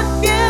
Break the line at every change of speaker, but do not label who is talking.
again.